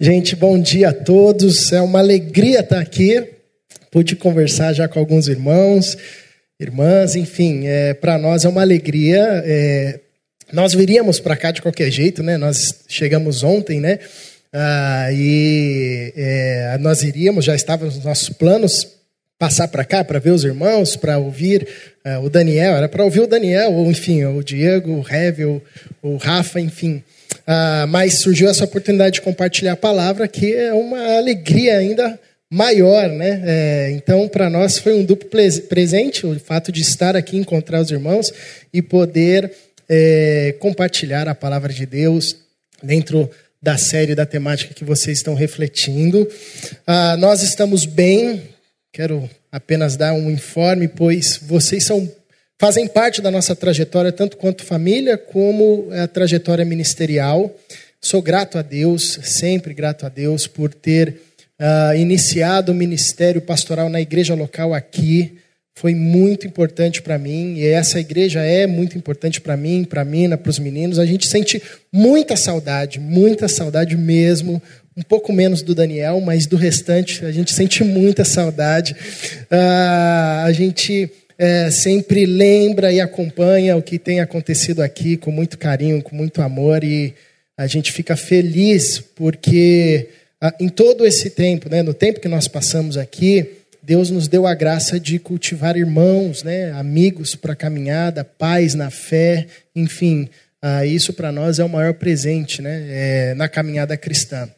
Gente, bom dia a todos. É uma alegria estar aqui. Pude conversar já com alguns irmãos, irmãs, enfim, é, para nós é uma alegria. É, nós viríamos para cá de qualquer jeito, né? Nós chegamos ontem, né? Ah, e é, nós iríamos, já estava nos nossos planos passar para cá para ver os irmãos, para ouvir uh, o Daniel, era para ouvir o Daniel, ou enfim, o Diego, o o, o Rafa, enfim. Uh, mas surgiu essa oportunidade de compartilhar a palavra, que é uma alegria ainda maior, né? É, então, para nós foi um duplo presente o fato de estar aqui, encontrar os irmãos e poder é, compartilhar a palavra de Deus dentro da série, da temática que vocês estão refletindo. Uh, nós estamos bem, Quero apenas dar um informe, pois vocês são fazem parte da nossa trajetória, tanto quanto família, como a trajetória ministerial. Sou grato a Deus, sempre grato a Deus, por ter uh, iniciado o ministério pastoral na igreja local aqui. Foi muito importante para mim, e essa igreja é muito importante para mim, para a Mina, para os meninos. A gente sente muita saudade, muita saudade mesmo um pouco menos do Daniel, mas do restante a gente sente muita saudade. Ah, a gente é, sempre lembra e acompanha o que tem acontecido aqui com muito carinho, com muito amor e a gente fica feliz porque ah, em todo esse tempo, né, no tempo que nós passamos aqui, Deus nos deu a graça de cultivar irmãos, né, amigos para a caminhada, pais na fé, enfim, ah, isso para nós é o maior presente né, é, na caminhada cristã.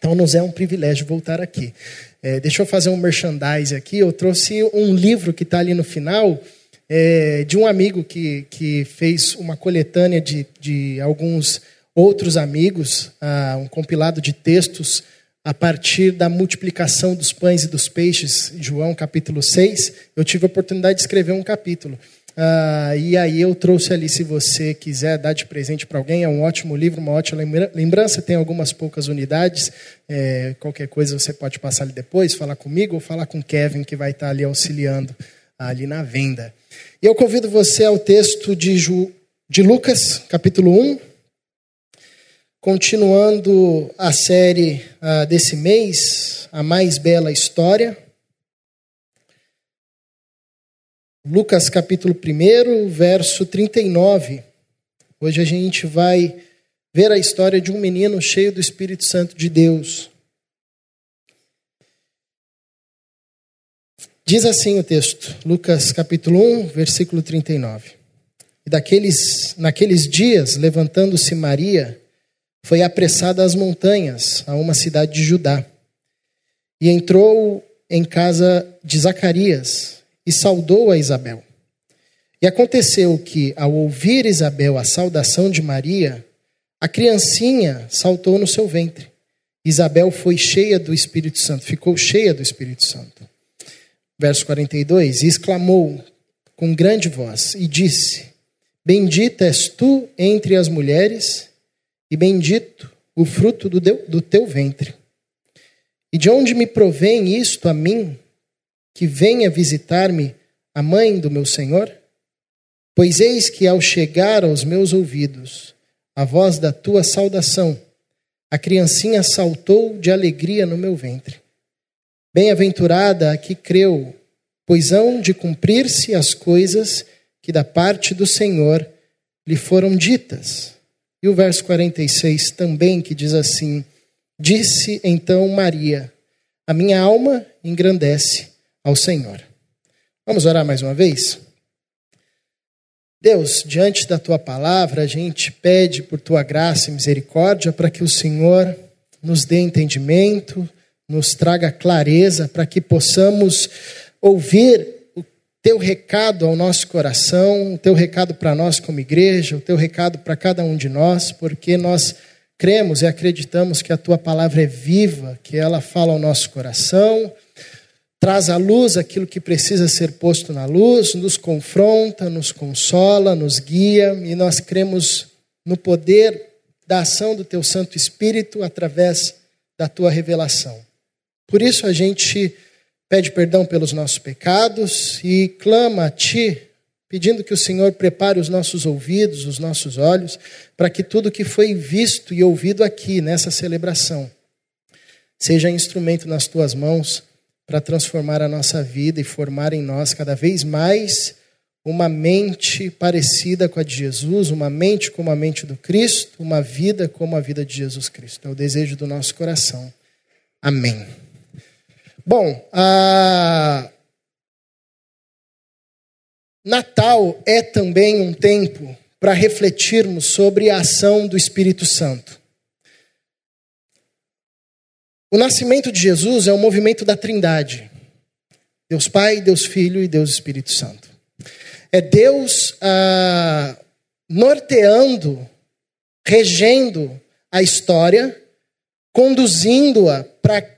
Então, nos é um privilégio voltar aqui. É, deixa eu fazer um merchandise aqui. Eu trouxe um livro que está ali no final, é, de um amigo que, que fez uma coletânea de, de alguns outros amigos, ah, um compilado de textos a partir da multiplicação dos pães e dos peixes, João capítulo 6. Eu tive a oportunidade de escrever um capítulo. Ah, e aí eu trouxe ali, se você quiser dar de presente para alguém, é um ótimo livro, uma ótima lembrança, tem algumas poucas unidades, é, qualquer coisa você pode passar ali depois, falar comigo ou falar com o Kevin, que vai estar ali auxiliando ali na venda. E eu convido você ao texto de, Ju, de Lucas, capítulo 1, continuando a série ah, desse mês, A Mais Bela História. Lucas capítulo 1, verso 39. Hoje a gente vai ver a história de um menino cheio do Espírito Santo de Deus. Diz assim o texto, Lucas capítulo 1, versículo 39. E daqueles, naqueles dias, levantando-se Maria, foi apressada às montanhas, a uma cidade de Judá. E entrou em casa de Zacarias, e saudou a Isabel. E aconteceu que, ao ouvir Isabel a saudação de Maria, a criancinha saltou no seu ventre. Isabel foi cheia do Espírito Santo, ficou cheia do Espírito Santo. Verso 42: e exclamou com grande voz e disse: Bendita és tu entre as mulheres, e bendito o fruto do, teu ventre. E de onde me provém isto a mim, que venha visitar-me a mãe do meu Senhor? Pois eis que ao chegar aos meus ouvidos a voz da tua saudação, a criancinha saltou de alegria no meu ventre. Bem-aventurada a que creu, pois hão de cumprir-se as coisas que da parte do Senhor lhe foram ditas. E o verso 46 também, que diz assim: Disse então Maria: A minha alma engrandece ao Senhor. Vamos orar mais uma vez? Deus, diante da tua palavra, a gente pede por tua graça e misericórdia para que o Senhor nos dê entendimento, nos traga clareza, para que possamos ouvir o teu recado ao nosso coração, o teu recado para nós como igreja, o teu recado para cada um de nós, porque nós cremos e acreditamos que a tua palavra é viva, que ela fala ao nosso coração traz à luz aquilo que precisa ser posto na luz, nos confronta, nos consola, nos guia, e nós cremos no poder da ação do teu Santo Espírito através da tua revelação. Por isso a gente pede perdão pelos nossos pecados e clama a ti, pedindo que o Senhor prepare os nossos ouvidos, os nossos olhos, para que tudo que foi visto e ouvido aqui nessa celebração seja instrumento nas tuas mãos para transformar a nossa vida e formar em nós cada vez mais uma mente parecida com a de Jesus, uma mente como a mente do Cristo, uma vida como a vida de Jesus Cristo. É o desejo do nosso coração. Amém. Bom, a... Natal é também um tempo para refletirmos sobre a ação do Espírito Santo. O nascimento de Jesus é um movimento da Trindade: Deus Pai, Deus Filho e Deus Espírito Santo. É Deus ah, norteando, regendo a história, conduzindo-a para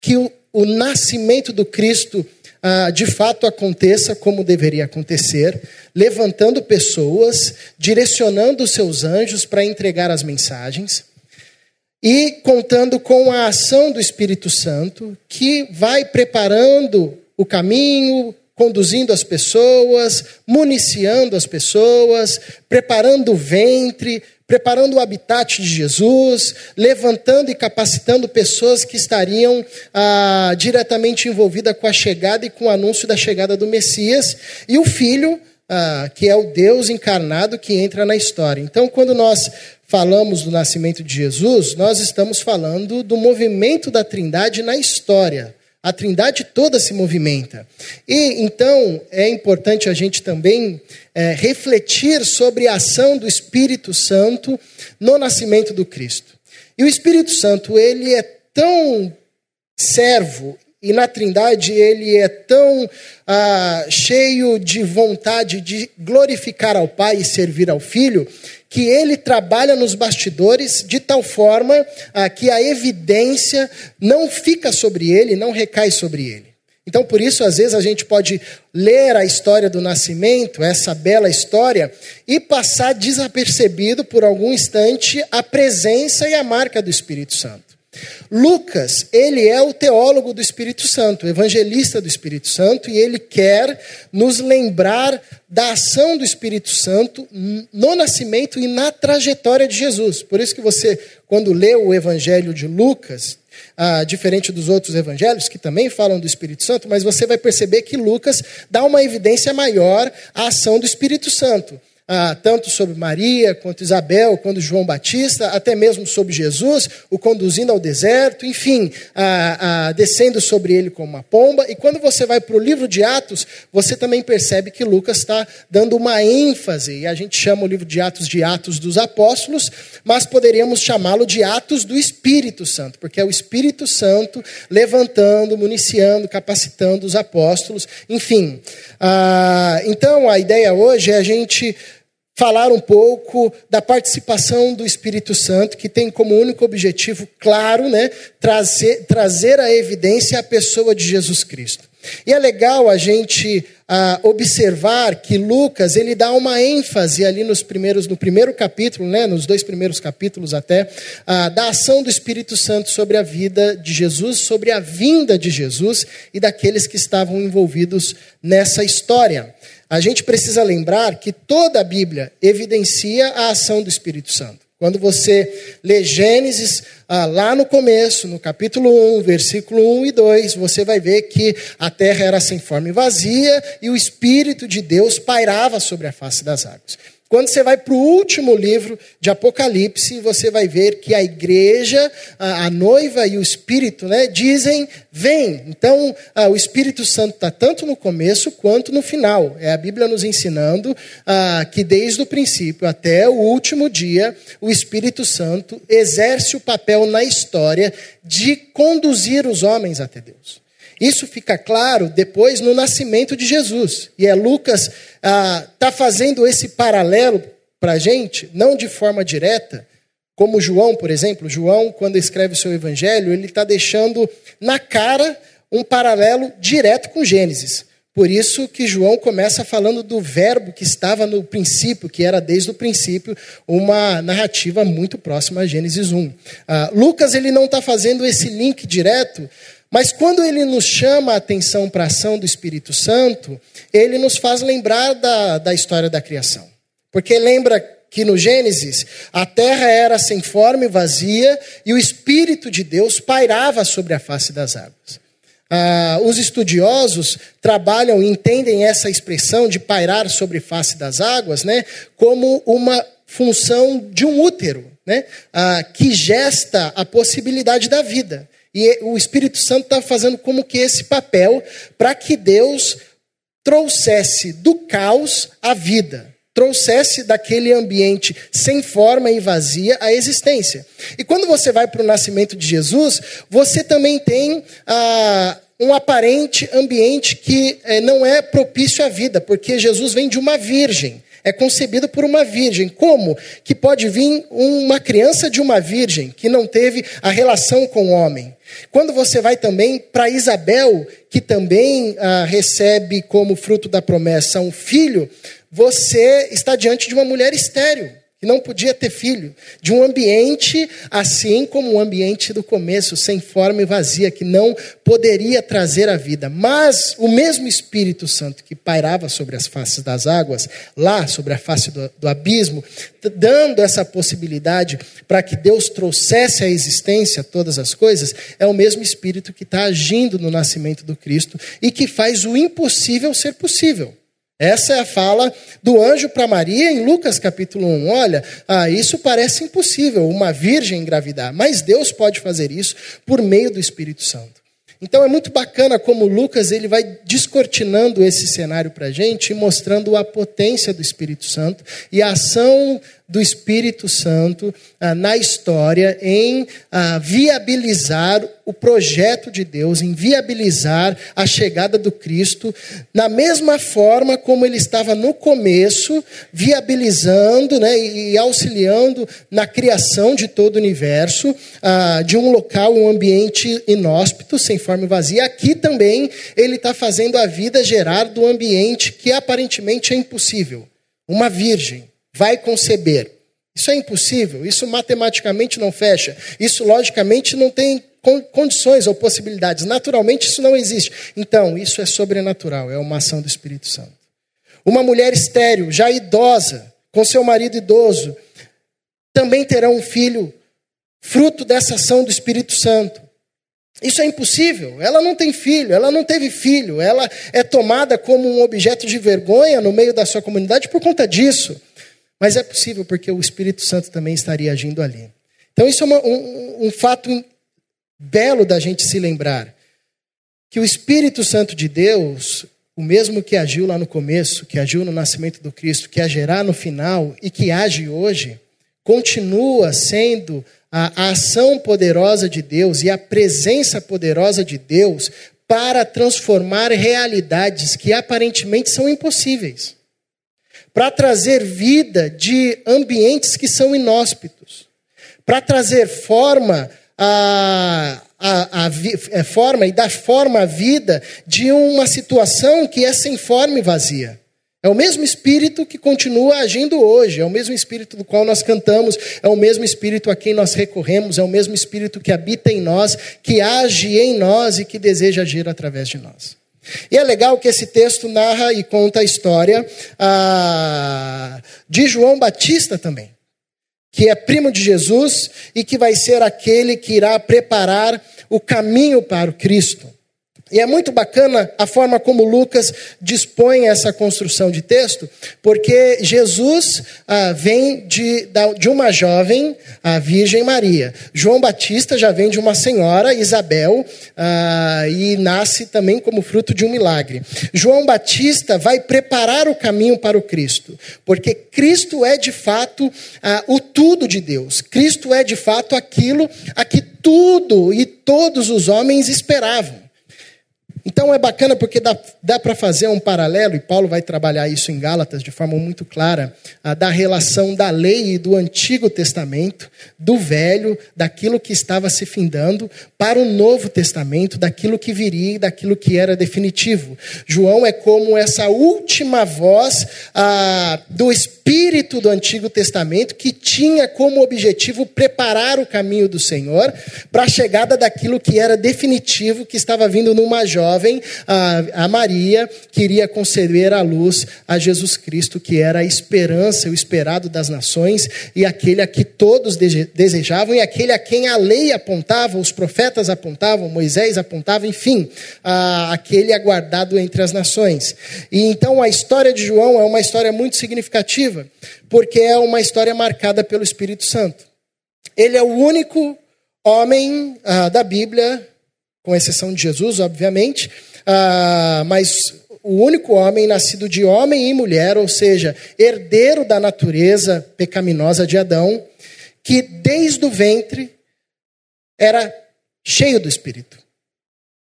que o, o, nascimento do Cristo ah, de fato aconteça como deveria acontecer, levantando pessoas, direcionando os seus anjos para entregar as mensagens e contando com a ação do Espírito Santo, que vai preparando o caminho, conduzindo as pessoas, municiando as pessoas, preparando o ventre, preparando o habitat de Jesus, levantando e capacitando pessoas que estariam ah, diretamente envolvidas com a chegada e com o anúncio da chegada do Messias, e o Filho, ah, que é o Deus encarnado que entra na história. Então, quando nós falamos do nascimento de Jesus, nós estamos falando do movimento da Trindade na história. A Trindade toda se movimenta. E então é importante a gente também é, refletir sobre a ação do Espírito Santo no nascimento do Cristo. E o Espírito Santo, ele é tão servo e na Trindade ele é tão ah, cheio de vontade de glorificar ao Pai e servir ao Filho, que ele trabalha nos bastidores de tal forma ah, que a evidência não fica sobre ele, não recai sobre ele. Então, por isso, às vezes, a gente pode ler a história do nascimento, essa bela história, e passar desapercebido por algum instante a presença e a marca do Espírito Santo. Lucas, ele é o teólogo do Espírito Santo, evangelista do Espírito Santo, e ele quer nos lembrar da ação do Espírito Santo no nascimento e na trajetória de Jesus. Por isso que você, quando lê o evangelho de Lucas, ah, diferente dos outros evangelhos, que também falam do Espírito Santo, mas você vai perceber que Lucas dá uma evidência maior à ação do Espírito Santo ah, tanto sobre Maria, quanto Isabel, quanto João Batista, até mesmo sobre Jesus, o conduzindo ao deserto, enfim, ah, ah, descendo sobre ele como uma pomba. E quando você vai para o livro de Atos, você também percebe que Lucas está dando uma ênfase, e a gente chama o livro de Atos de Atos dos Apóstolos, mas poderíamos chamá-lo de Atos do Espírito Santo, porque é o Espírito Santo levantando, municiando, capacitando os apóstolos, enfim. Ah, então, a ideia hoje é a gente falar um pouco da participação do Espírito Santo, que tem como único objetivo claro, né, trazer, trazer a evidência a pessoa de Jesus Cristo. E é legal a gente ah, observar que Lucas ele dá uma ênfase ali nos primeiros, no primeiro capítulo, né, nos dois primeiros capítulos até, ah, da ação do Espírito Santo sobre a vida de Jesus, sobre a vinda de Jesus e daqueles que estavam envolvidos nessa história a gente precisa lembrar que toda a Bíblia evidencia a ação do Espírito Santo. Quando você lê Gênesis, ah, lá no começo, no capítulo 1, versículo 1 e 2, você vai ver que a terra era sem forma e vazia e o Espírito de Deus pairava sobre a face das águas. Quando você vai para o último livro de Apocalipse, você vai ver que a igreja, a, a noiva e o Espírito né, dizem: vem. Então, a, o Espírito Santo está tanto no começo quanto no final. É a Bíblia nos ensinando a, que desde o princípio até o último dia, o Espírito Santo exerce o papel na história de conduzir os homens até Deus. Isso fica claro depois no nascimento de Jesus. E é Lucas está ah, tá fazendo esse paralelo para a gente, não de forma direta, como João, por exemplo. João, quando escreve o seu evangelho, ele está deixando na cara um paralelo direto com Gênesis. Por isso que João começa falando do verbo que estava no princípio, que era desde o princípio uma narrativa muito próxima a Gênesis 1. Ah, Lucas ele não está fazendo esse link direto, mas quando ele nos chama a atenção para a ação do Espírito Santo, ele nos faz lembrar da, da história da criação. Porque lembra que no Gênesis a terra era sem forma e vazia e o Espírito de Deus pairava sobre a face das águas. Ah, os estudiosos trabalham e entendem essa expressão de pairar sobre face das águas né, como uma função de um útero, né, ah, que gesta a possibilidade da vida. E o Espírito Santo está fazendo como que esse papel para que Deus trouxesse do caos a vida trouxesse daquele ambiente sem forma e vazia a existência. E quando você vai para o nascimento de Jesus, você também tem ah, um aparente ambiente que eh, não é propício à vida, porque Jesus vem de uma virgem. É concebido por uma virgem. Como que pode vir uma criança de uma virgem que não teve a relação com o homem? Quando você vai também para Isabel, que também ah, recebe como fruto da promessa um filho, você está diante de uma mulher estéril, que não podia ter filho, de um ambiente assim como o ambiente do começo, sem forma e vazia, que não poderia trazer a vida. Mas o mesmo Espírito Santo que pairava sobre as faces das águas, lá sobre a face do, do abismo, dando essa possibilidade para que Deus trouxesse à existência todas as coisas, é o mesmo Espírito que está agindo no nascimento do Cristo e que faz o impossível ser possível. Essa é a fala do anjo para Maria em Lucas capítulo 1. Olha, ah, isso parece impossível, uma virgem engravidar, mas Deus pode fazer isso por meio do Espírito Santo. Então é muito bacana como Lucas ele vai descortinando esse cenário para a gente e mostrando a potência do Espírito Santo e a ação do Espírito Santo ah, na história em ah, viabilizar o projeto de Deus, em viabilizar a chegada do Cristo, na mesma forma como ele estava no começo, viabilizando né, e auxiliando na criação de todo o universo, ah, de um local, um ambiente inóspito, sem forma e vazia. Aqui também ele está fazendo a vida gerar do ambiente que aparentemente é impossível. Uma virgem vai conceber. Isso é impossível, isso matematicamente não fecha, isso logicamente não tem condições ou possibilidades, naturalmente isso não existe. Então, isso é sobrenatural, é uma ação do Espírito Santo. Uma mulher estéril, já idosa, com seu marido idoso, também terá um filho, fruto dessa ação do Espírito Santo. Isso é impossível. Ela não tem filho, ela não teve filho, ela é tomada como um objeto de vergonha no meio da sua comunidade por conta disso. Mas é possível porque o Espírito Santo também estaria agindo ali. Então, isso é uma, um, um fato belo da gente se lembrar. Que o Espírito Santo de Deus, o mesmo que agiu lá no começo, que agiu no nascimento do Cristo, que agirá no final e que age hoje, continua sendo a, ação poderosa de Deus e a presença poderosa de Deus para transformar realidades que aparentemente são impossíveis para trazer vida de ambientes que são inóspitos, para trazer forma a, a, a, é, forma e dar forma à vida de uma situação que é sem forma e vazia. É o mesmo Espírito que continua agindo hoje, é o mesmo Espírito do qual nós cantamos, é o mesmo Espírito a quem nós recorremos, é o mesmo Espírito que habita em nós, que age em nós e que deseja agir através de nós. E é legal que esse texto narra e conta a história ah, de João Batista também, que é primo de Jesus e que vai ser aquele que irá preparar o caminho para o Cristo. E é muito bacana a forma como Lucas dispõe essa construção de texto, porque Jesus ah, vem de, de uma jovem, a Virgem Maria. João Batista já vem de uma senhora, Isabel, ah, e nasce também como fruto de um milagre. João Batista vai preparar o caminho para o Cristo, porque Cristo é de fato ah, o tudo de Deus. Cristo é de fato aquilo a que tudo e todos os homens esperavam. Então é bacana porque dá, dá para fazer um paralelo, e Paulo vai trabalhar isso em Gálatas de forma muito clara, da relação da lei e do Antigo Testamento, do Velho, daquilo que estava se findando, para o Novo Testamento, daquilo que viria e daquilo que era definitivo. João é como essa última voz do Espírito do Antigo Testamento que tinha como objetivo preparar o caminho do Senhor para a chegada daquilo que era definitivo, que estava vindo no Major jovem, a, a Maria, queria conceber à luz a Jesus Cristo, que era a esperança, o esperado das nações, e aquele a que todos desejavam, e aquele a quem a lei apontava, os profetas apontavam, Moisés apontava, enfim, a, aquele aguardado entre as nações. E então a história de João é uma história muito significativa, porque é uma história marcada pelo Espírito Santo. Ele é o único homem ah, da Bíblia, com exceção de Jesus, obviamente, ah, mas o único homem nascido de homem e mulher, ou seja, herdeiro da natureza pecaminosa de Adão, que desde o ventre era cheio do Espírito.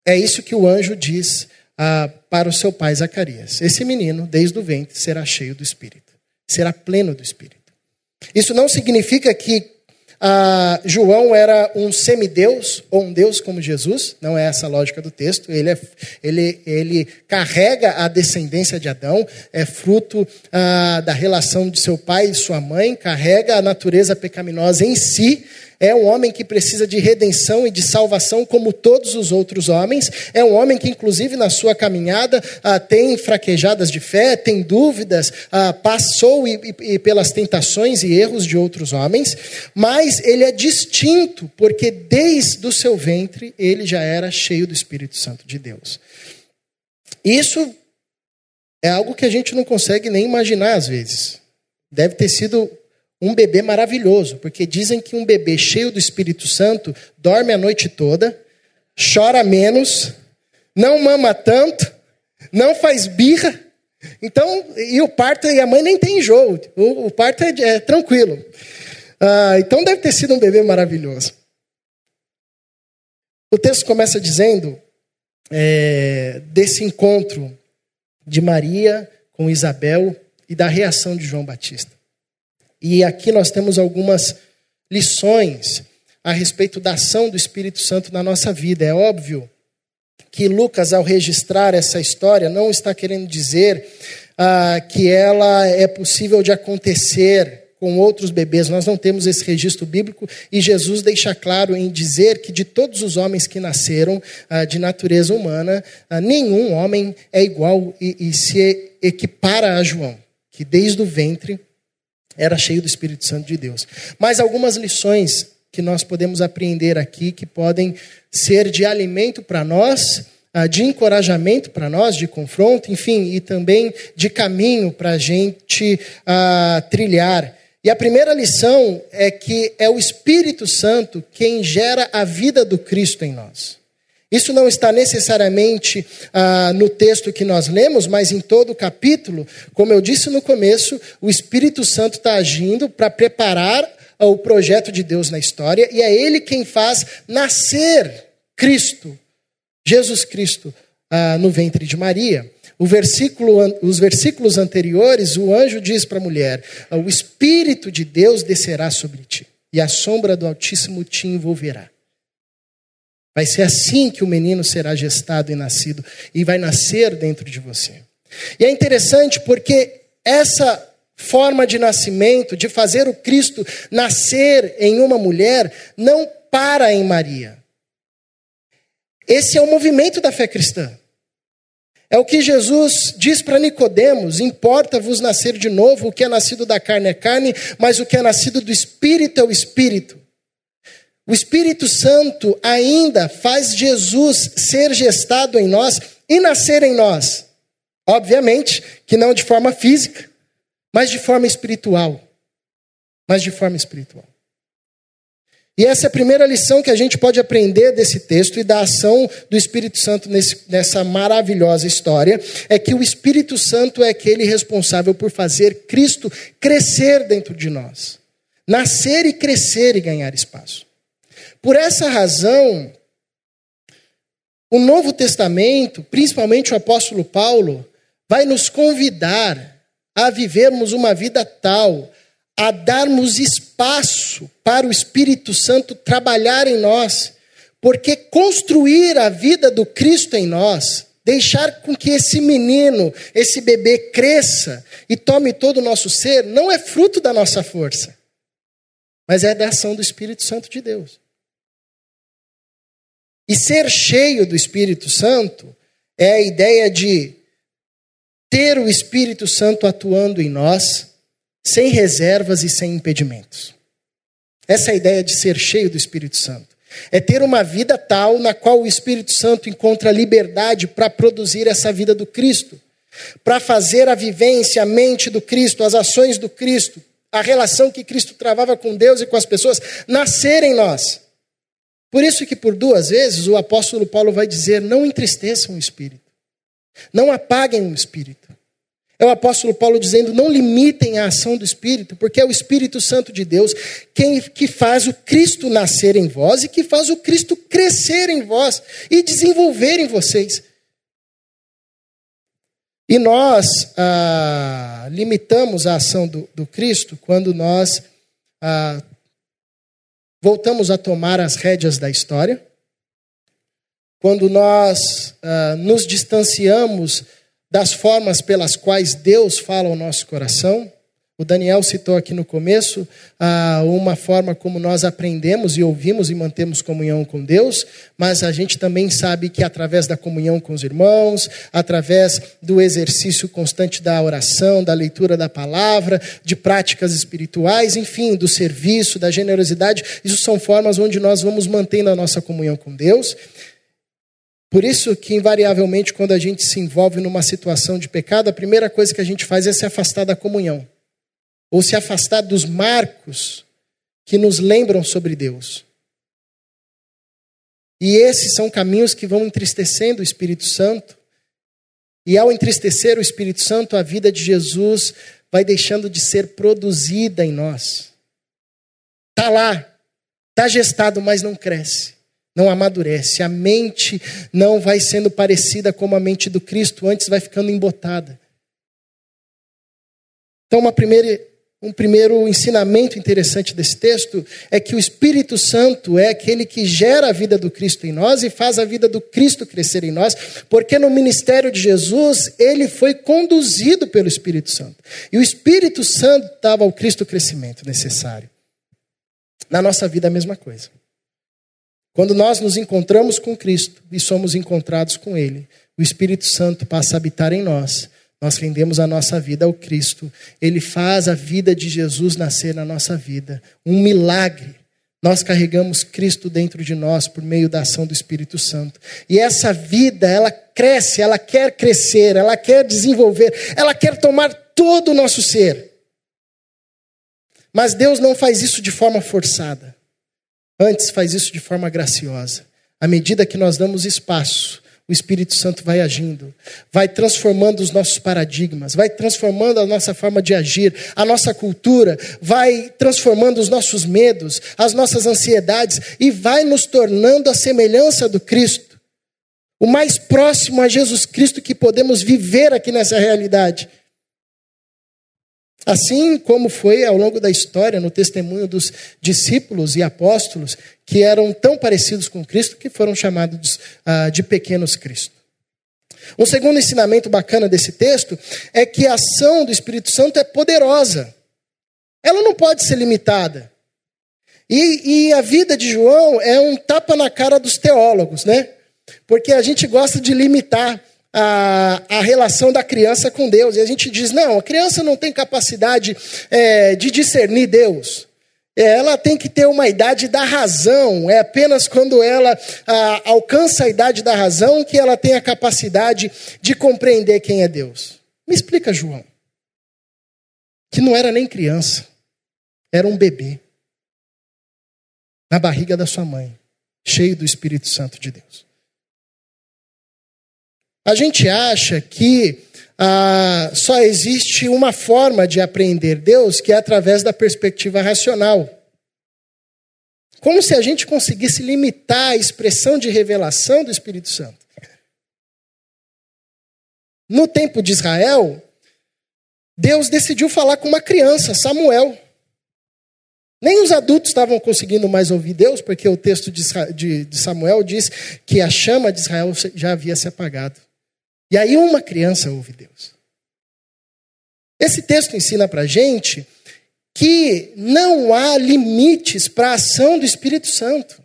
É isso que o anjo diz ah, para o seu pai Zacarias. Esse menino, desde o ventre, será cheio do Espírito, será pleno do Espírito. Isso não significa que ah, João era um semideus, ou um deus como Jesus, não é essa a lógica do texto. Ele, é, ele, ele carrega a descendência de Adão, é fruto ah, da relação de seu pai e sua mãe, carrega a natureza pecaminosa em si, é um homem que precisa de redenção e de salvação, como todos os outros homens. É um homem que, inclusive, na sua caminhada, ah, tem fraquejadas de fé, tem dúvidas, ah, passou e, pelas tentações e erros de outros homens, mas ele é distinto, porque desde o seu ventre ele já era cheio do Espírito Santo de Deus. Isso é algo que a gente não consegue nem imaginar às vezes. Deve ter sido um bebê maravilhoso, porque dizem que um bebê cheio do Espírito Santo dorme a noite toda, chora menos, não mama tanto, não faz birra. Então, e o parto, e a mãe nem tem enjoo, o, o parto é, é tranquilo. Ah, então deve ter sido um bebê maravilhoso. O texto começa dizendo é, desse encontro de Maria com Isabel e da reação de João Batista. E aqui nós temos algumas lições a respeito da ação do Espírito Santo na nossa vida. É óbvio que Lucas, ao registrar essa história, não está querendo dizer ah, que ela é possível de acontecer com outros bebês. Nós não temos esse registro bíblico e Jesus deixa claro em dizer que de todos os homens que nasceram ah, de natureza humana, ah, nenhum homem é igual e, e se equipara a João, que desde o ventre era cheio do Espírito Santo de Deus. Mas algumas lições que nós podemos aprender aqui que podem ser de alimento para nós, ah, de encorajamento para nós, de confronto, enfim, e também de caminho para a gente uh, trilhar. E a primeira lição é que é o Espírito Santo quem gera a vida do Cristo em nós. Isso não está necessariamente ah, no texto que nós lemos, mas em todo o capítulo, como eu disse no começo, o Espírito Santo está agindo para preparar ah, o projeto de Deus na história, e é Ele quem faz nascer Cristo, Jesus Cristo, ah, no ventre de Maria. Versículo, os versículos anteriores, o anjo diz para a mulher: ah, O Espírito de Deus descerá sobre ti, e a sombra do Altíssimo te envolverá. Vai ser assim que o menino será gestado e nascido, e vai nascer dentro de você. E é interessante porque essa forma de nascimento, de fazer o Cristo nascer em uma mulher, não para em Maria. Esse é o movimento da fé cristã. É o que Jesus diz para Nicodemos: importa-vos nascer de novo, o que é nascido da carne é carne, mas o que é nascido do espírito é o espírito. O Espírito Santo ainda faz Jesus ser gestado em nós e nascer em nós. Obviamente que não de forma física, mas de forma espiritual. Mas de forma espiritual. E essa é a primeira lição que a gente pode aprender desse texto e da ação do Espírito Santo nesse, nessa maravilhosa história, é que o Espírito Santo é aquele responsável por fazer Cristo crescer dentro de nós. Nascer e crescer e ganhar espaço. Por essa razão, o Novo Testamento, principalmente o apóstolo Paulo, vai nos convidar a vivermos uma vida tal, a darmos espaço para o Espírito Santo trabalhar em nós, porque construir a vida do Cristo em nós, deixar com que esse menino, esse bebê cresça e tome todo o nosso ser, não é fruto da nossa força, mas é da ação do Espírito Santo de Deus. E ser cheio do Espírito Santo é a ideia de ter o Espírito Santo atuando em nós, sem reservas e sem impedimentos. Essa é a ideia de ser cheio do Espírito Santo. É ter uma vida tal na qual o Espírito Santo encontra liberdade para produzir essa vida do Cristo, para fazer a vivência, a mente do Cristo, as ações do Cristo, a relação que Cristo travava com Deus e com as pessoas, nascer em nós. Por isso que por duas vezes o apóstolo Paulo vai dizer: não entristeçam o Espírito, não apaguem o Espírito. É o apóstolo Paulo dizendo: não limitem a ação do Espírito, porque é o Espírito Santo de Deus quem que faz o Cristo nascer em vós e que faz o Cristo crescer em vós e desenvolver em vocês. E nós ah, limitamos a ação do, do, Cristo quando nós ah, voltamos a tomar as rédeas da história, quando nós ah, nos distanciamos das formas pelas quais Deus fala ao nosso coração. O Daniel citou aqui no começo ah, uma forma como nós aprendemos e ouvimos e mantemos comunhão com Deus, mas a gente também sabe que através da comunhão com os irmãos, através do exercício constante da oração, da leitura da palavra, de práticas espirituais, enfim, do serviço, da generosidade, isso são formas onde nós vamos mantendo a nossa comunhão com Deus. Por isso que, invariavelmente, quando a gente se envolve numa situação de pecado, a primeira coisa que a gente faz é se afastar da comunhão. Ou se afastar dos marcos que nos lembram sobre Deus. E esses são caminhos que vão entristecendo o Espírito Santo. E ao entristecer o Espírito Santo, a vida de Jesus vai deixando de ser produzida em nós. Está lá, está gestado, mas não cresce não amadurece. A mente não vai sendo parecida como a mente do Cristo, antes vai ficando embotada. Então, uma primeira, um primeiro ensinamento interessante desse texto é que o Espírito Santo é aquele que gera a vida do Cristo em nós e faz a vida do Cristo crescer em nós, porque no ministério de Jesus ele foi conduzido pelo Espírito Santo. E o Espírito Santo dava ao Cristo o crescimento necessário. Na nossa vida, a mesma coisa. Quando nós nos encontramos com Cristo e somos encontrados com Ele, o Espírito Santo passa a habitar em nós. Nós rendemos a nossa vida ao Cristo. Ele faz a vida de Jesus nascer na nossa vida. Um milagre. Nós carregamos Cristo dentro de nós por meio da ação do Espírito Santo. E essa vida, ela cresce, ela quer crescer, ela quer desenvolver, ela quer tomar todo o nosso ser. Mas Deus não faz isso de forma forçada. Antes, faz isso de forma graciosa. À medida que nós damos espaço, o Espírito Santo vai agindo, vai transformando os nossos paradigmas, vai transformando a nossa forma de agir, a nossa cultura, vai transformando os nossos medos, as nossas ansiedades e vai nos tornando a semelhança do Cristo. O mais próximo a Jesus Cristo que podemos viver aqui nessa realidade. Assim como foi ao longo da história, no testemunho dos discípulos e apóstolos, que eram tão parecidos com Cristo que foram chamados uh, de pequenos Cristo. Um segundo ensinamento bacana desse texto é que a ação do Espírito Santo é poderosa. Ela não pode ser limitada. E, e a vida de João é um tapa na cara dos teólogos, né? Porque a gente gosta de limitar a, a relação da criança com Deus. E a gente diz: não, a criança não tem capacidade é, de discernir Deus. É, ela tem que ter uma idade da razão. É apenas quando ela a, alcança a idade da razão que ela tem a capacidade de compreender quem é Deus. Me explica, João. Que não era nem criança, era um bebê na barriga da sua mãe, cheio do Espírito Santo de Deus. A gente acha que ah, só existe uma forma de aprender Deus, que é através da perspectiva racional. Como se a gente conseguisse limitar a expressão de revelação do Espírito Santo. No tempo de Israel, Deus decidiu falar com uma criança, Samuel. Nem os adultos estavam conseguindo mais ouvir Deus, porque o texto de Samuel diz que a chama de Israel já havia se apagado. E aí uma criança ouve Deus. Esse texto ensina para gente que não há limites para a ação do Espírito Santo.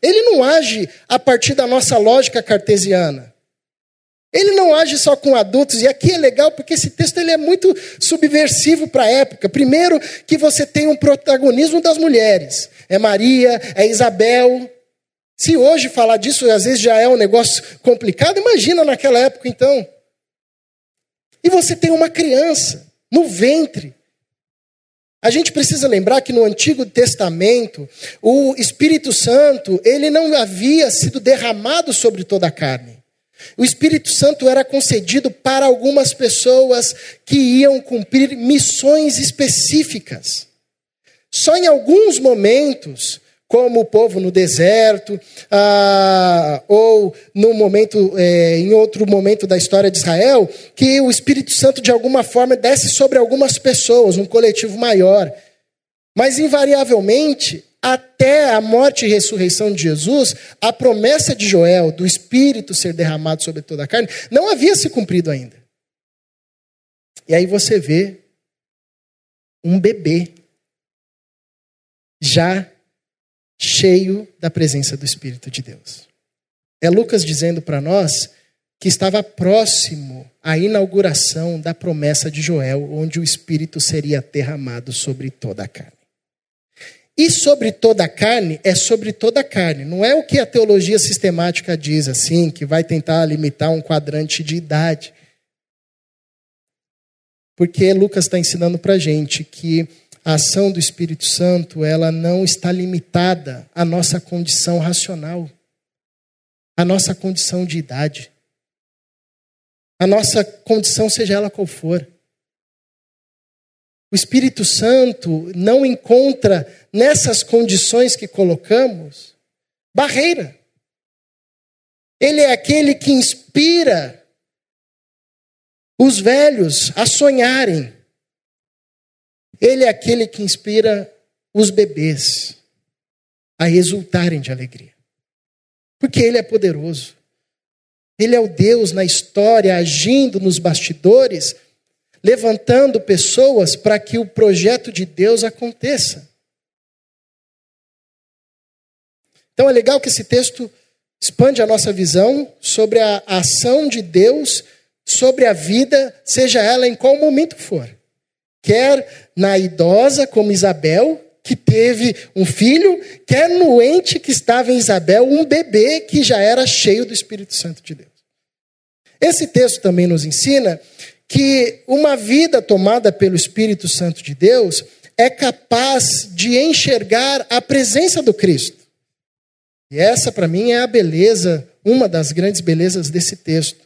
Ele não age a partir da nossa lógica cartesiana. Ele não age só com adultos, e aqui é legal porque esse texto ele é muito subversivo para a época. Primeiro, que você tem um protagonismo das mulheres. É Maria, é Isabel. Se hoje falar disso às vezes já é um negócio complicado, imagina naquela época então. E você tem uma criança no ventre. A gente precisa lembrar que no Antigo Testamento, o Espírito Santo, ele não havia sido derramado sobre toda a carne. O Espírito Santo era concedido para algumas pessoas que iam cumprir missões específicas. Só em alguns momentos, como o povo no deserto, ah, ou no momento, é, em outro momento da história de Israel, que o Espírito Santo de alguma forma desce sobre algumas pessoas, um coletivo maior. Mas invariavelmente até a morte e ressurreição de Jesus, a promessa de Joel do Espírito ser derramado sobre toda a carne não havia se cumprido ainda. E aí você vê um bebê já cheio da presença do Espírito de Deus. É Lucas dizendo para nós que estava próximo à inauguração da promessa de Joel, onde o Espírito seria derramado sobre toda a carne. E sobre toda a carne é sobre toda a carne. Não é o que a teologia sistemática diz assim, que vai tentar limitar um quadrante de idade. Porque Lucas está ensinando para gente que a ação do Espírito Santo ela não está limitada à nossa condição racional, à nossa condição de idade, à nossa condição, seja ela qual for. O Espírito Santo não encontra nessas condições que colocamos barreira. Ele é aquele que inspira os velhos a sonharem. Ele é aquele que inspira os bebês a exultarem de alegria. Porque ele é poderoso. Ele é o Deus na história agindo nos bastidores levantando pessoas para que o projeto de Deus aconteça. Então é legal que esse texto expande a nossa visão sobre a ação de Deus sobre a vida, seja ela em qual momento for. Quer na idosa, como Isabel, que teve um filho, quer no ente que estava em Isabel, um bebê que já era cheio do Espírito Santo de Deus. Esse texto também nos ensina que uma vida tomada pelo Espírito Santo de Deus é capaz de enxergar a presença do Cristo. E essa, para mim, é a beleza, uma das grandes belezas desse texto.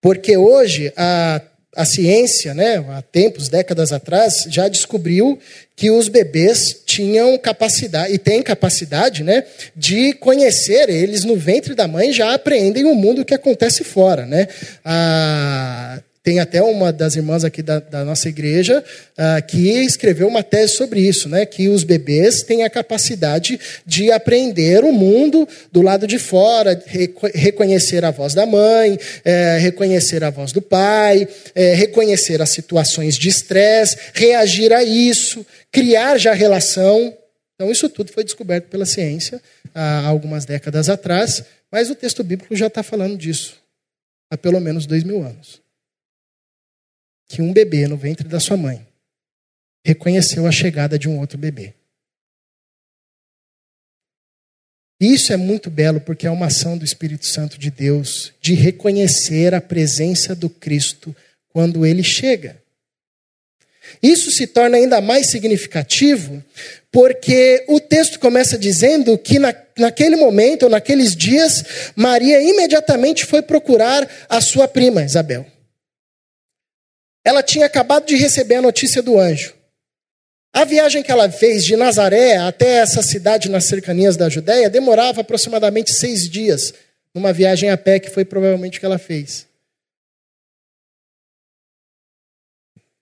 Porque hoje a, a ciência, né, há tempos, décadas atrás, já descobriu que os bebês tinham capacidade, e têm capacidade, né, de conhecer, eles no ventre da mãe já apreendem o mundo que acontece fora, né. Ah, tem até uma das irmãs aqui da, da nossa igreja uh, que escreveu uma tese sobre isso, né? Que os bebês têm a capacidade de aprender o mundo do lado de fora, reconhecer a voz da mãe, é, reconhecer a voz do pai, é, reconhecer as situações de estresse, reagir a isso, criar já relação. Então, isso tudo foi descoberto pela ciência há algumas décadas atrás, mas o texto bíblico já está falando disso há pelo menos dois mil anos que um bebê no ventre da sua mãe reconheceu a chegada de um outro bebê. Isso é muito belo porque é uma ação do Espírito Santo de Deus de reconhecer a presença do Cristo quando ele chega. Isso se torna ainda mais significativo porque o texto começa dizendo que na, naquele momento, ou naqueles dias, Maria imediatamente foi procurar a sua prima, Isabel. Ela tinha acabado de receber a notícia do anjo. A viagem que ela fez de Nazaré até essa cidade nas cercanias da Judéia demorava aproximadamente seis dias, numa viagem a pé que foi provavelmente que ela fez.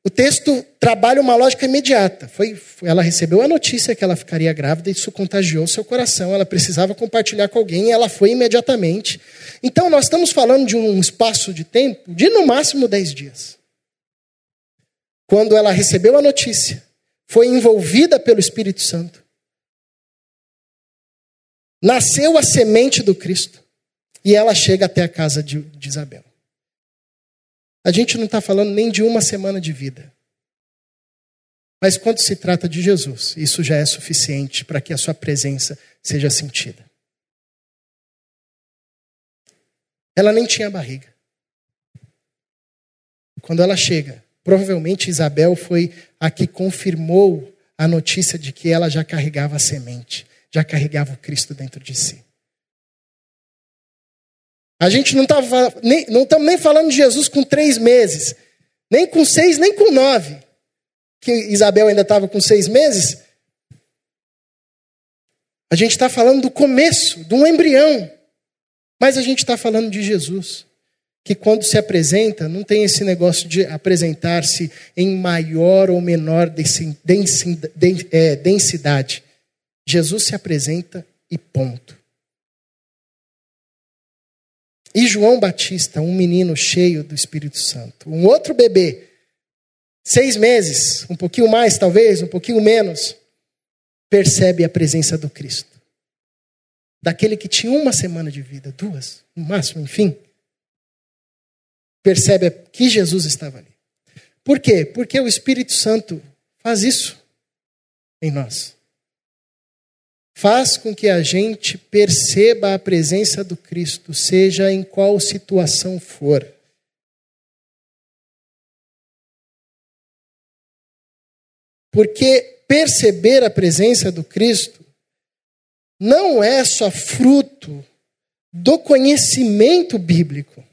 O texto trabalha uma lógica imediata. Foi, ela recebeu a notícia que ela ficaria grávida, e isso contagiou seu coração. Ela precisava compartilhar com alguém e ela foi imediatamente. Então, nós estamos falando de um espaço de tempo de no máximo dez dias quando ela recebeu a notícia, foi envolvida pelo Espírito Santo. Nasceu a semente do Cristo. E ela chega até a casa de, Isabel. A gente não está falando nem de uma semana de vida. Mas quando se trata de Jesus, isso já é suficiente para que a sua presença seja sentida. Ela nem tinha barriga. Quando ela chega, provavelmente Isabel foi a que confirmou a notícia de que ela já carregava a semente, já carregava o Cristo dentro de si. A gente não está nem, não nem falando de Jesus com três meses, nem com seis, nem com nove que Isabel ainda estava com seis meses, a gente está falando do começo, de um embrião. Mas a gente está falando de Jesus, que quando se apresenta, não tem esse negócio de apresentar-se em maior ou menor é, densidade. Jesus se apresenta e ponto. E João Batista, um menino cheio do Espírito Santo, um outro bebê, seis meses, um pouquinho mais talvez, um pouquinho menos, percebe a presença do Cristo. Daquele que tinha uma semana de vida, duas, no máximo, enfim, percebe que Jesus estava ali. Por quê? Porque o Espírito Santo faz isso em nós. Faz com que a gente perceba a presença do Cristo, seja em qual situação for. Porque perceber a presença do Cristo não é só fruto do conhecimento bíblico,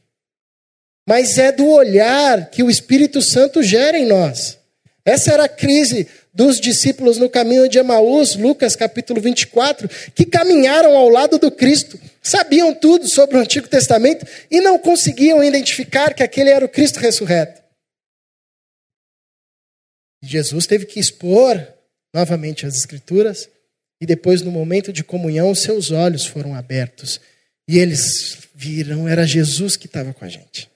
mas é do olhar que o Espírito Santo gera em nós. Essa era a crise dos discípulos no caminho de Emaús, Lucas capítulo 24, que caminharam ao lado do Cristo, sabiam tudo sobre o Antigo Testamento e não conseguiam identificar que aquele era o Cristo ressurreto. Jesus teve que expor novamente as Escrituras, e depois, no momento de comunhão, seus olhos foram abertos e eles viram, era Jesus que estava com a gente.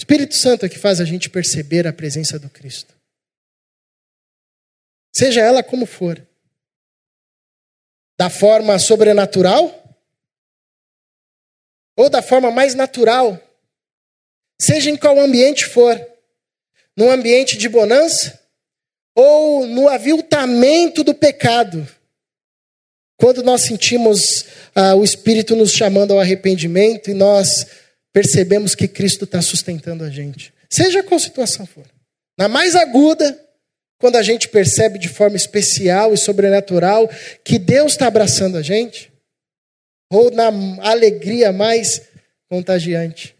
Espírito Santo é que faz a gente perceber a presença do Cristo. Seja ela como for. Da forma sobrenatural ou da forma mais natural. Seja em qual ambiente for num ambiente de bonança ou no aviltamento do pecado. Quando nós sentimos ah, o Espírito nos chamando ao arrependimento e nós percebemos que Cristo está sustentando a gente, seja qual situação for. Na mais aguda, quando a gente percebe de forma especial e sobrenatural que Deus está abraçando a gente, ou na alegria mais contagiante.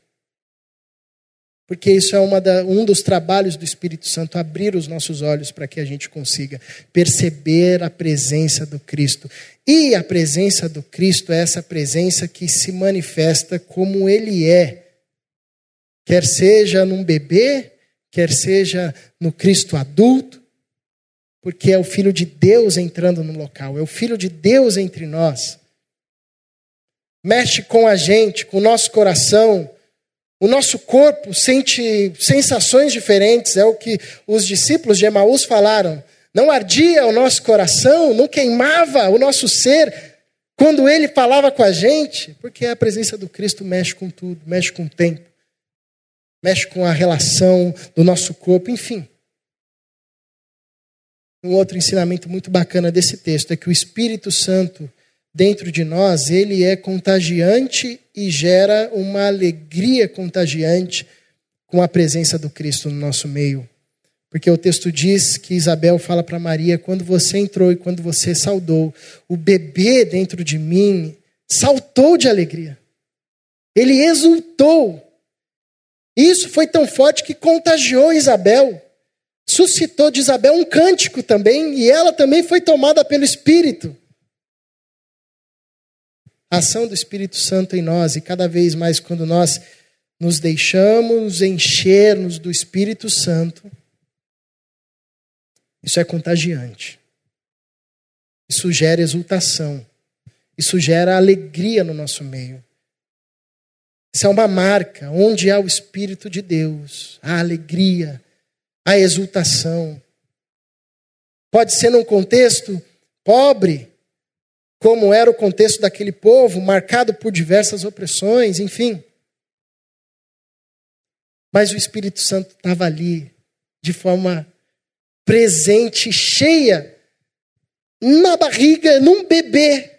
Porque isso é da, um dos trabalhos do Espírito Santo, abrir os nossos olhos para que a gente consiga perceber a presença do Cristo. E a presença do Cristo é essa presença que se manifesta como Ele é. Quer seja num bebê, quer seja no Cristo adulto, porque é o Filho de Deus entrando no local, é o Filho de Deus entre nós. Mexe com a gente, com o nosso coração o nosso corpo sente sensações diferentes, é o que os discípulos de Emaús falaram. Não ardia o nosso coração, não queimava o nosso ser quando ele falava com a gente, porque a presença do Cristo mexe com tudo, mexe com o tempo, mexe com a relação do nosso corpo, enfim. Um outro ensinamento muito bacana desse texto é que o Espírito Santo dentro de nós, ele é contagiante e gera uma alegria contagiante com a presença do Cristo no nosso meio. Porque o texto diz que Isabel fala para Maria: quando você entrou e quando você saudou, o bebê dentro de mim saltou de alegria. Ele exultou. Isso foi tão forte que contagiou Isabel. Suscitou de Isabel um cântico também, e ela também foi tomada pelo Espírito a ação do Espírito Santo em nós e cada vez mais quando nós nos deixamos encher-nos do Espírito Santo, isso é contagiante. Isso gera exultação. Isso gera alegria no nosso meio. Isso é uma marca. Onde há o Espírito de Deus, a alegria, a exultação. Pode ser num contexto pobre, como era o contexto daquele povo, marcado por diversas opressões, enfim. Mas o Espírito Santo estava ali, de forma presente, cheia, na barriga, num bebê.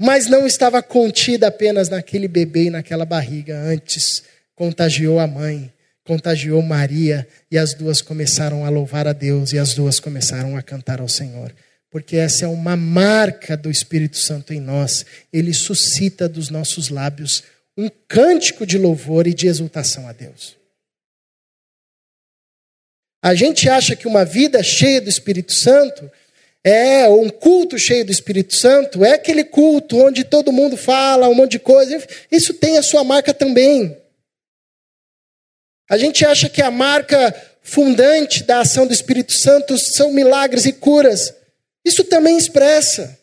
Mas não estava contida apenas naquele bebê e naquela barriga. Antes, contagiou a mãe, contagiou Maria, e as duas começaram a louvar a Deus, e as duas começaram a cantar ao Senhor porque essa é uma marca do Espírito Santo em nós. Ele suscita dos nossos lábios um cântico de louvor e de exultação a Deus. A gente acha que uma vida cheia do Espírito Santo é um culto cheio do Espírito Santo, é aquele culto onde todo mundo fala um monte de coisa. Isso tem a sua marca também. A gente acha que a marca fundante da ação do Espírito Santo são milagres e curas. Isso também expressa.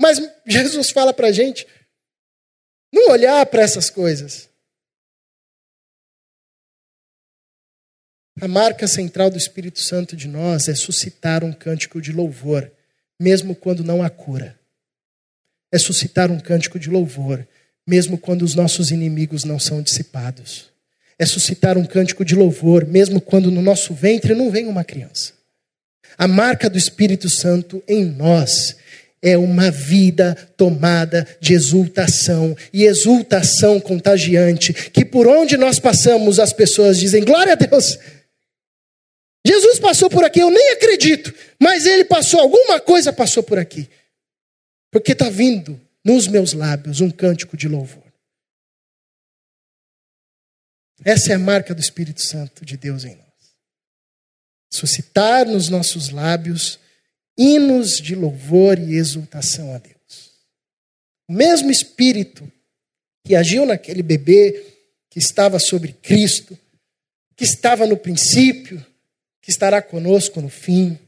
Mas Jesus fala para a gente não olhar para essas coisas. A marca central do Espírito Santo de nós é suscitar um cântico de louvor, mesmo quando não há cura. É suscitar um cântico de louvor, mesmo quando os nossos inimigos não são dissipados é suscitar um cântico de louvor, mesmo quando no nosso ventre não vem uma criança. A marca do Espírito Santo em nós é uma vida tomada de exultação e exultação contagiante, que por onde nós passamos as pessoas dizem: glória a Deus. Jesus passou por aqui, eu nem acredito, mas ele passou, alguma coisa passou por aqui, porque está vindo nos meus lábios um cântico de louvor. Essa é a marca do Espírito Santo de Deus em nós. Suscitar nos nossos lábios hinos de louvor e exultação a Deus. O mesmo Espírito que agiu naquele bebê que estava sobre Cristo, que estava no princípio, que estará conosco no fim,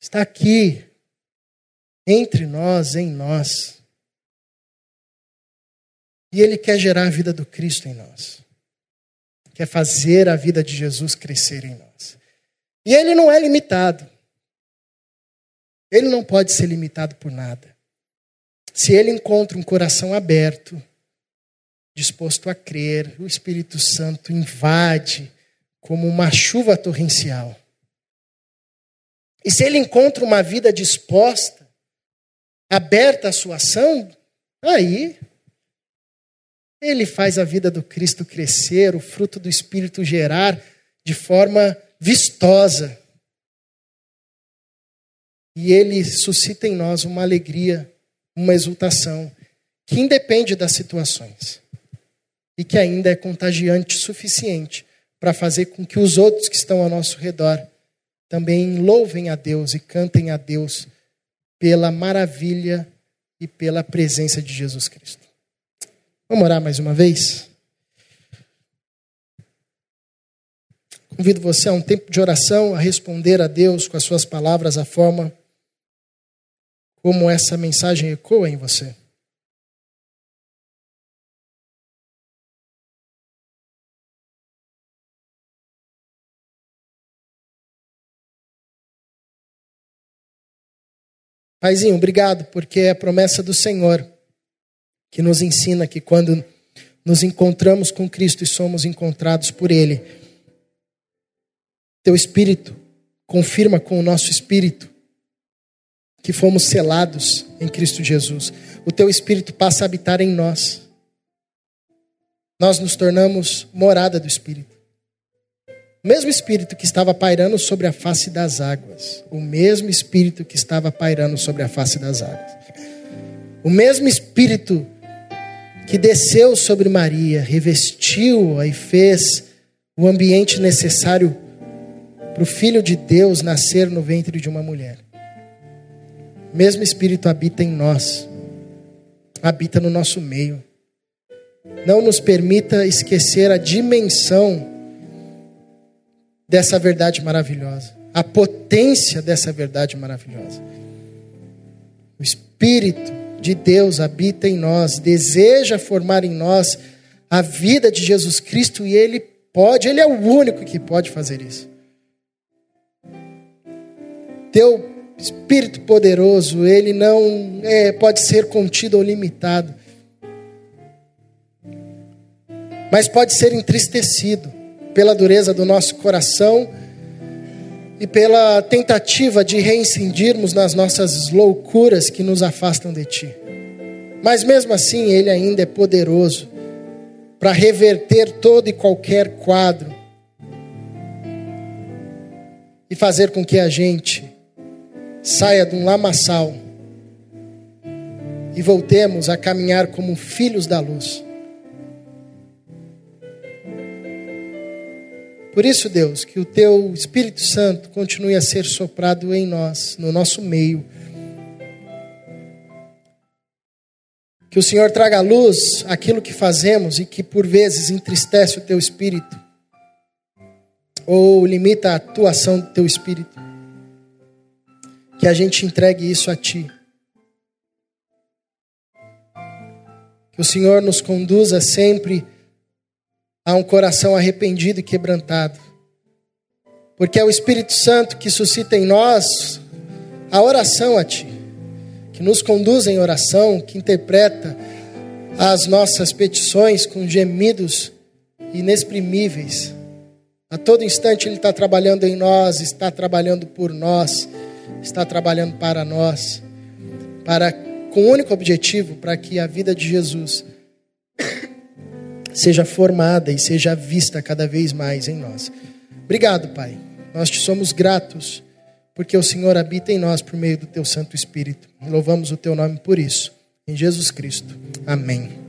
está aqui, entre nós, em nós. E Ele quer gerar a vida do Cristo em nós quer fazer a vida de Jesus crescer em nós. E ele não é limitado. Ele não pode ser limitado por nada. Se ele encontra um coração aberto, disposto a crer, o Espírito Santo invade como uma chuva torrencial. E se ele encontra uma vida disposta, aberta à sua ação, aí ele faz a vida do Cristo crescer, o fruto do Espírito gerar de forma vistosa. E ele suscita em nós uma alegria, uma exultação, que independe das situações e que ainda é contagiante o suficiente para fazer com que os outros que estão ao nosso redor também louvem a Deus e cantem a Deus pela maravilha e pela presença de Jesus Cristo. Vamos orar mais uma vez? Convido você a um tempo de oração, a responder a Deus com as suas palavras, a forma como essa mensagem ecoa em você. Paizinho, obrigado, porque é a promessa do Senhor que nos ensina que quando nos encontramos com Cristo e somos encontrados por Ele, Teu Espírito confirma com o nosso Espírito que fomos selados em Cristo Jesus. O Teu Espírito passa a habitar em nós. Nós nos tornamos morada do Espírito. O mesmo Espírito que estava pairando sobre a face das águas, o mesmo Espírito que estava pairando sobre a face das águas, o mesmo Espírito que desceu sobre Maria, revestiu-a e fez o ambiente necessário para o Filho de Deus nascer no ventre de uma mulher. O mesmo Espírito habita em nós, habita no nosso meio. Não nos permita esquecer a dimensão dessa verdade maravilhosa, a potência dessa verdade maravilhosa. O Espírito de Deus habita em nós, deseja formar em nós a vida de Jesus Cristo e Ele pode, Ele é o único que pode fazer isso. teu Espírito poderoso, ele não é, pode ser contido ou limitado, mas pode ser entristecido pela dureza do nosso coração e pela tentativa de reincindirmos nas nossas loucuras que nos afastam de Ti. Mas mesmo assim, Ele ainda é poderoso para reverter todo e qualquer quadro e fazer com que a gente saia de um lamaçal e voltemos a caminhar como filhos da luz. Por isso, Deus, que o teu Espírito Santo continue a ser soprado em nós, no nosso meio. Que o Senhor traga à luz aquilo que fazemos e que por vezes entristece o teu espírito ou limita a atuação do teu espírito. Que a gente entregue isso a ti. Que o Senhor nos conduza sempre a um coração arrependido e quebrantado. Porque é o Espírito Santo que suscita em nós a oração a Ti, que nos conduz em oração, que interpreta as nossas petições com gemidos inexprimíveis. A todo instante Ele está trabalhando em nós, está trabalhando por nós, está trabalhando para nós, para com o único objetivo para que a vida de Jesus seja formada e seja vista cada vez mais em nós. Obrigado, Pai. Nós te somos gratos, porque o Senhor habita em nós por meio do teu Santo Espírito. Louvamos o teu nome por isso. Em Jesus Cristo. Amém.